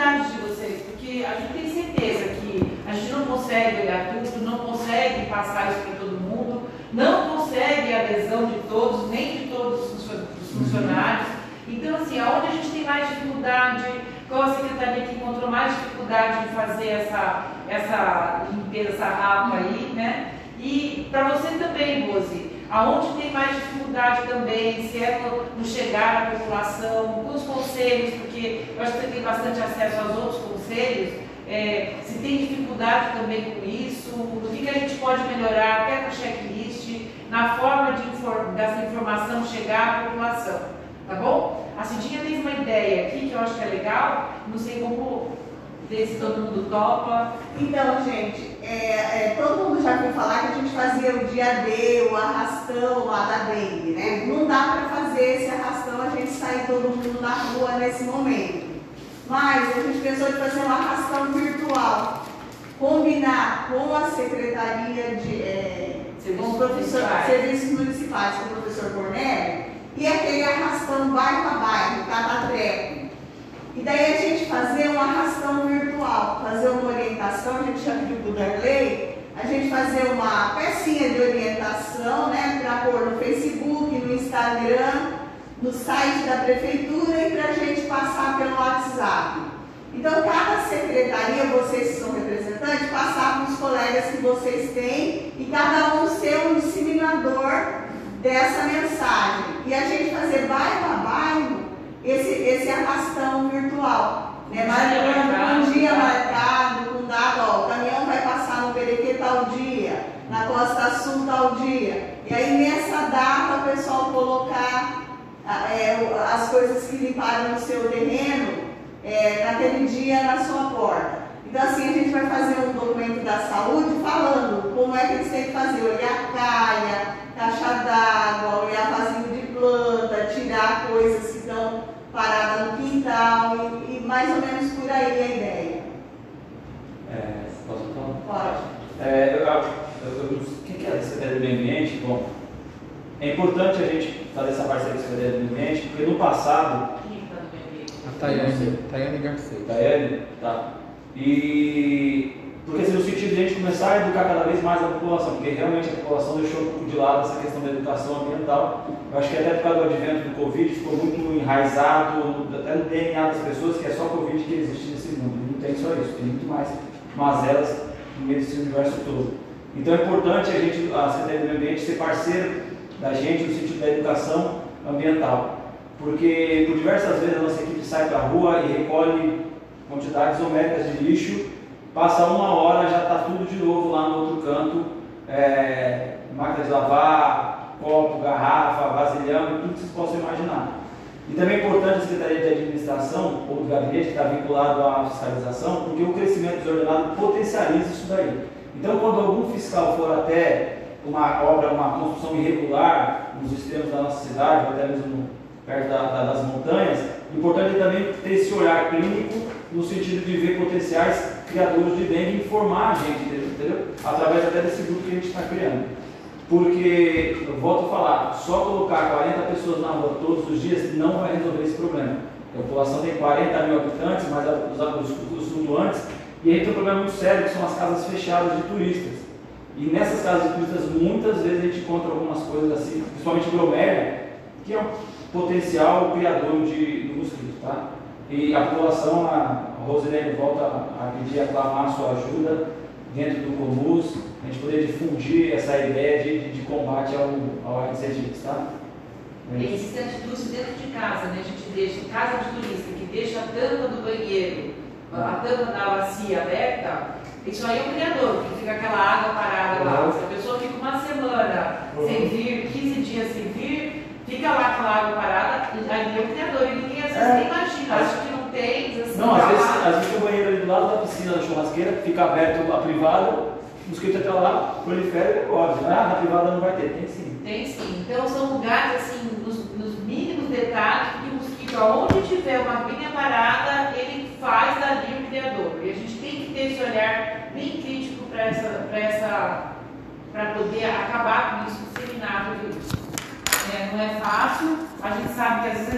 dificuldades de vocês, porque a gente tem certeza que a gente não consegue olhar tudo, não consegue passar isso para todo mundo, não consegue a adesão de todos, nem de todos os funcionários. Então, assim, aonde a gente tem mais dificuldade, qual a secretaria que encontrou mais dificuldade de fazer essa, essa limpeza, essa rapa aí, né? E para você também, Rose, aonde tem mais dificuldade também, se é no, no chegar à população, com os conselhos, porque eu acho que você tem bastante acesso aos outros conselhos, é, se tem dificuldade também com isso, o que, que a gente pode melhorar até no checklist, na forma de inform dessa informação chegar à população, tá bom? A Cidinha tem uma ideia aqui que eu acho que é legal, não sei como ver se todo mundo topa. Então, gente, é, é, todo mundo já ouviu falar que a gente fazia o dia D, o arrastão lá da dengue, né? Não dá para fazer esse arrastão, a gente sair todo mundo na rua nesse momento. Mas a gente pensou em fazer um arrastão virtual, combinar com a Secretaria de é, Serviços Municipais. Serviços Municipais, com o professor Cornélio, e aquele arrastão bairro a bairro, cada treco. E daí a gente fazer um arrastão virtual, fazer uma orientação, a gente para o Darley, a gente fazer uma pecinha de orientação, né, para pôr no Facebook, no Instagram, no site da prefeitura e para a gente passar pelo WhatsApp. Então, cada secretaria, vocês que são representantes, passar para os colegas que vocês têm e cada um ser um disseminador dessa mensagem. E a gente fazer bairro a bairro esse, esse arrastão virtual. Né? Marcando um dia marcado, com dado, ó, o caminhão vai passar no Perequê tal dia, Sul tal dia. E aí nessa data o pessoal colocar ah, é, as coisas que limparam no seu terreno é, naquele dia na sua porta. Então assim a gente vai fazer um documento da saúde falando como é que eles têm que fazer, olhar caia, caixa d'água, olhar vazio de planta, tirar coisas que estão paradas no quintal e, e mais ou menos por aí a ideia. É, posso falar? Pode. É, eu, o que é a Secretaria do Meio Ambiente? Bom, é importante a gente fazer essa parceria com a Secretaria do Meio Ambiente, porque no passado, Quem no meio ambiente? A Tayane, Tayane Garcês. Tayane, tá? E porque assim, no sentido de a gente começar a educar cada vez mais a população, porque realmente a população deixou um pouco de lado essa questão da educação ambiental. Eu acho que até por causa do advento do Covid ficou muito enraizado, até no DNA das pessoas, que é só Covid que existe nesse mundo. Não tem só isso, tem muito mais mazelas no meio desse universo todo. Então é importante a gente, a Secretaria do Meio Ambiente, ser parceiro da gente no sentido da educação ambiental. Porque por diversas vezes a nossa equipe sai para a rua e recolhe quantidades homéricas de lixo, passa uma hora já está tudo de novo lá no outro canto, é, máquina de lavar, copo, garrafa, vasilhame, tudo que vocês possam imaginar. E também é importante a Secretaria de Administração ou do gabinete que está vinculado à fiscalização, porque o crescimento desordenado potencializa isso daí. Então, quando algum fiscal for até uma obra, uma construção irregular nos extremos da nossa cidade, ou até mesmo perto da, da, das montanhas, o importante é também ter esse olhar clínico no sentido de ver potenciais criadores de dengue e informar a gente, entendeu? Através até desse grupo que a gente está criando. Porque, eu volto a falar, só colocar 40 pessoas na rua todos os dias não vai resolver esse problema. A população tem 40 mil habitantes, mas os, os, os flutuantes, e aí tem um problema muito sério, que são as casas fechadas de turistas. E nessas casas de turistas, muitas vezes a gente encontra algumas coisas assim, principalmente bromélia, que é um potencial criador de, de mosquitos, tá? E a população, a Rosilene volta a pedir, a clamar a sua ajuda dentro do Comus, a gente poder difundir essa ideia de, de, combate ao, ao Aedes aegypti, tá? Tem esse atitude dentro de casa, né? A gente deixa, em casa de turista, que deixa a tampa do banheiro, a tampa da bacia aberta, isso aí é um criador, porque fica aquela água parada lá. Se a pessoa fica uma semana sem vir, 15 dias sem vir, fica lá aquela água parada, aí é um criador. E ninguém às vezes É. nem imagina, acha que não tem, assim, Não, às vezes, às vezes tem o banheiro ali do lado da piscina da churrasqueira, fica aberto a privada, o mosquito até lá, prolifera e pode. Ah, na privada não vai ter, tem sim. Tem sim. Então são lugares assim, nos, nos mínimos detalhes, que o mosquito, aonde tiver uma aguinha parada, ele faz dali o criador. E a gente tem que ter esse olhar bem crítico para essa, para essa, poder acabar com isso, disseminar tudo isso. É, não é fácil, a gente sabe que às vezes